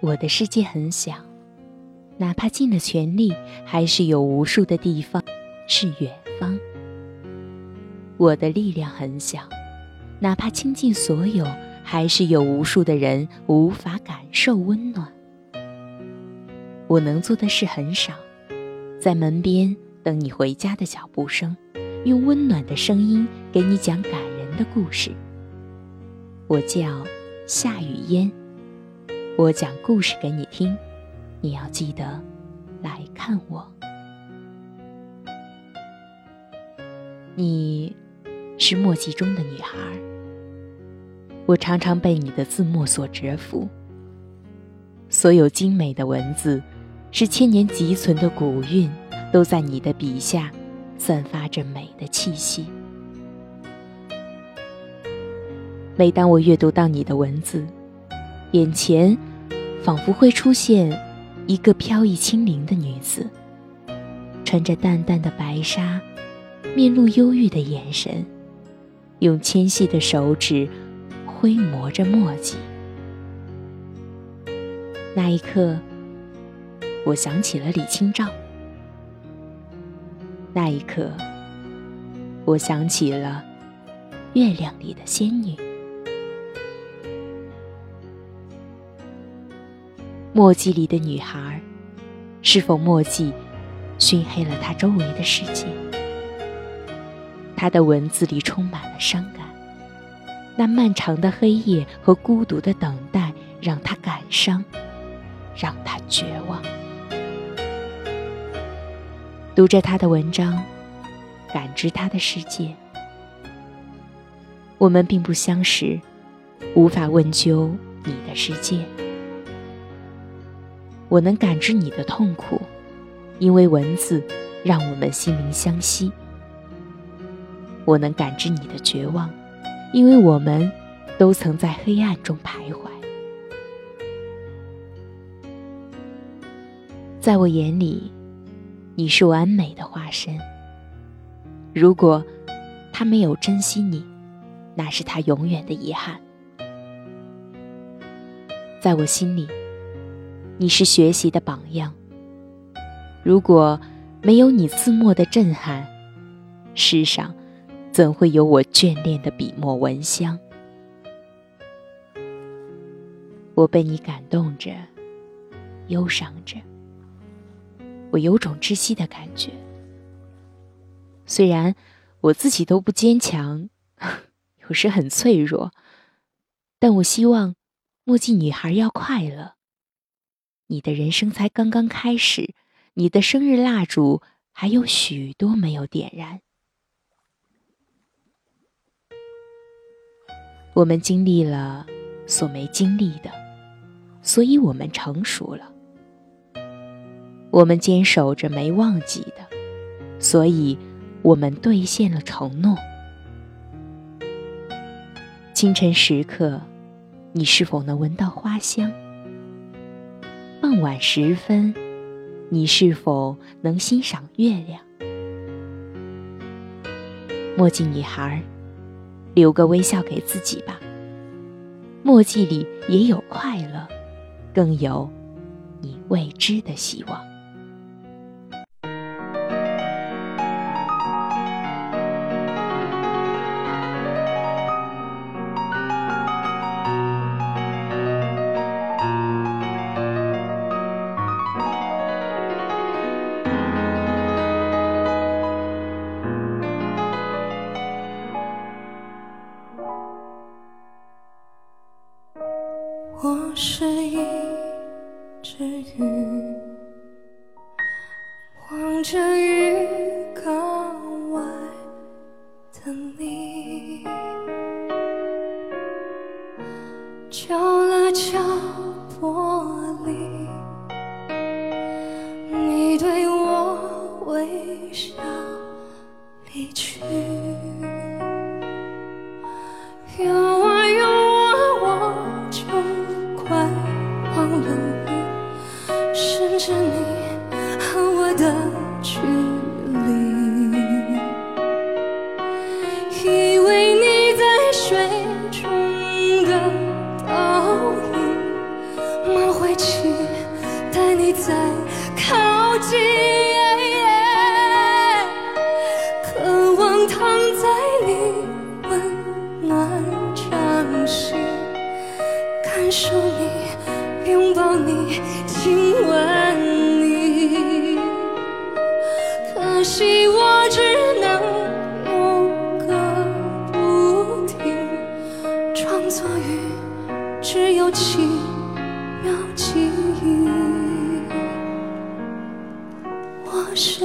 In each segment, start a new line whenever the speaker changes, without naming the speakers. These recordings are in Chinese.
我的世界很小，哪怕尽了全力，还是有无数的地方是远方。我的力量很小，哪怕倾尽所有，还是有无数的人无法感受温暖。我能做的事很少，在门边等你回家的脚步声，用温暖的声音给你讲感人的故事。我叫夏雨嫣。我讲故事给你听，你要记得来看我。你是墨迹中的女孩，我常常被你的字墨所折服。所有精美的文字，是千年积存的古韵，都在你的笔下散发着美的气息。每当我阅读到你的文字，眼前。仿佛会出现一个飘逸轻灵的女子，穿着淡淡的白纱，面露忧郁的眼神，用纤细的手指挥磨着墨迹。那一刻，我想起了李清照；那一刻，我想起了月亮里的仙女。墨迹里的女孩，是否墨迹熏黑了她周围的世界？她的文字里充满了伤感，那漫长的黑夜和孤独的等待，让她感伤，让她绝望。读着她的文章，感知她的世界。我们并不相识，无法问究你的世界。我能感知你的痛苦，因为文字让我们心灵相惜。我能感知你的绝望，因为我们都曾在黑暗中徘徊。在我眼里，你是完美的化身。如果他没有珍惜你，那是他永远的遗憾。在我心里。你是学习的榜样。如果没有你字墨的震撼，世上怎会有我眷恋的笔墨文香？我被你感动着，忧伤着，我有种窒息的感觉。虽然我自己都不坚强，有时很脆弱，但我希望墨迹女孩要快乐。你的人生才刚刚开始，你的生日蜡烛还有许多没有点燃。我们经历了所没经历的，所以我们成熟了。我们坚守着没忘记的，所以我们兑现了承诺。清晨时刻，你是否能闻到花香？傍晚时分，你是否能欣赏月亮？墨镜女孩，留个微笑给自己吧。墨迹里也有快乐，更有你未知的希望。
是一只鱼，望着鱼缸外的你，起，带你再靠近。渴望躺在你温暖掌心，感受你，拥抱你，亲吻你。可惜我只。记忆。我是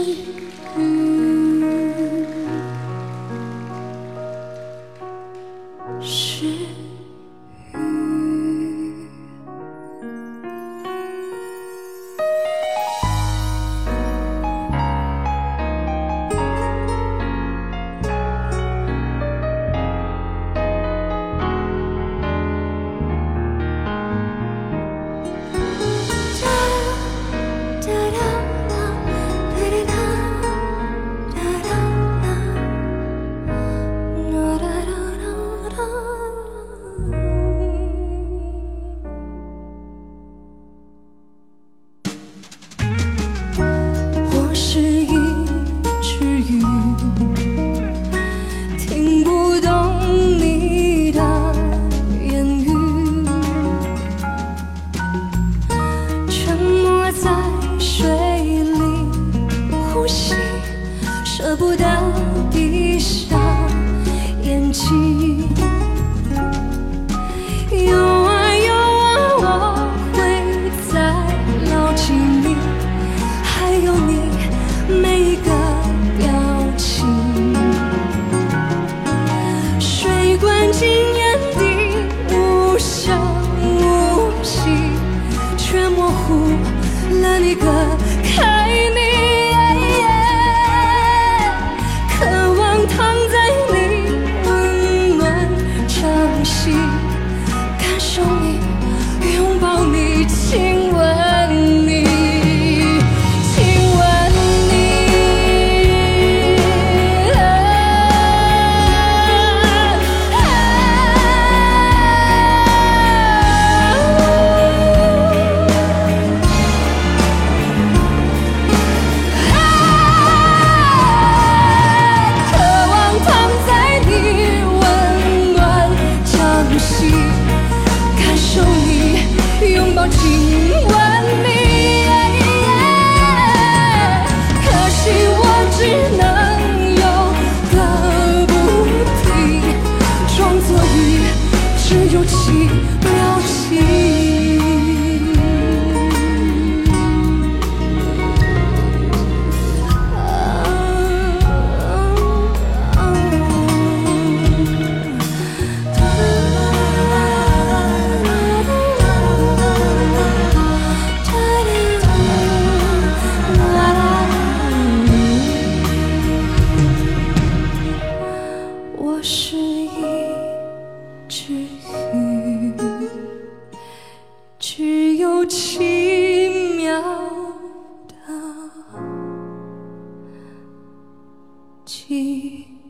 雨。一个 me.